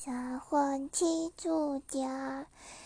小分天注家七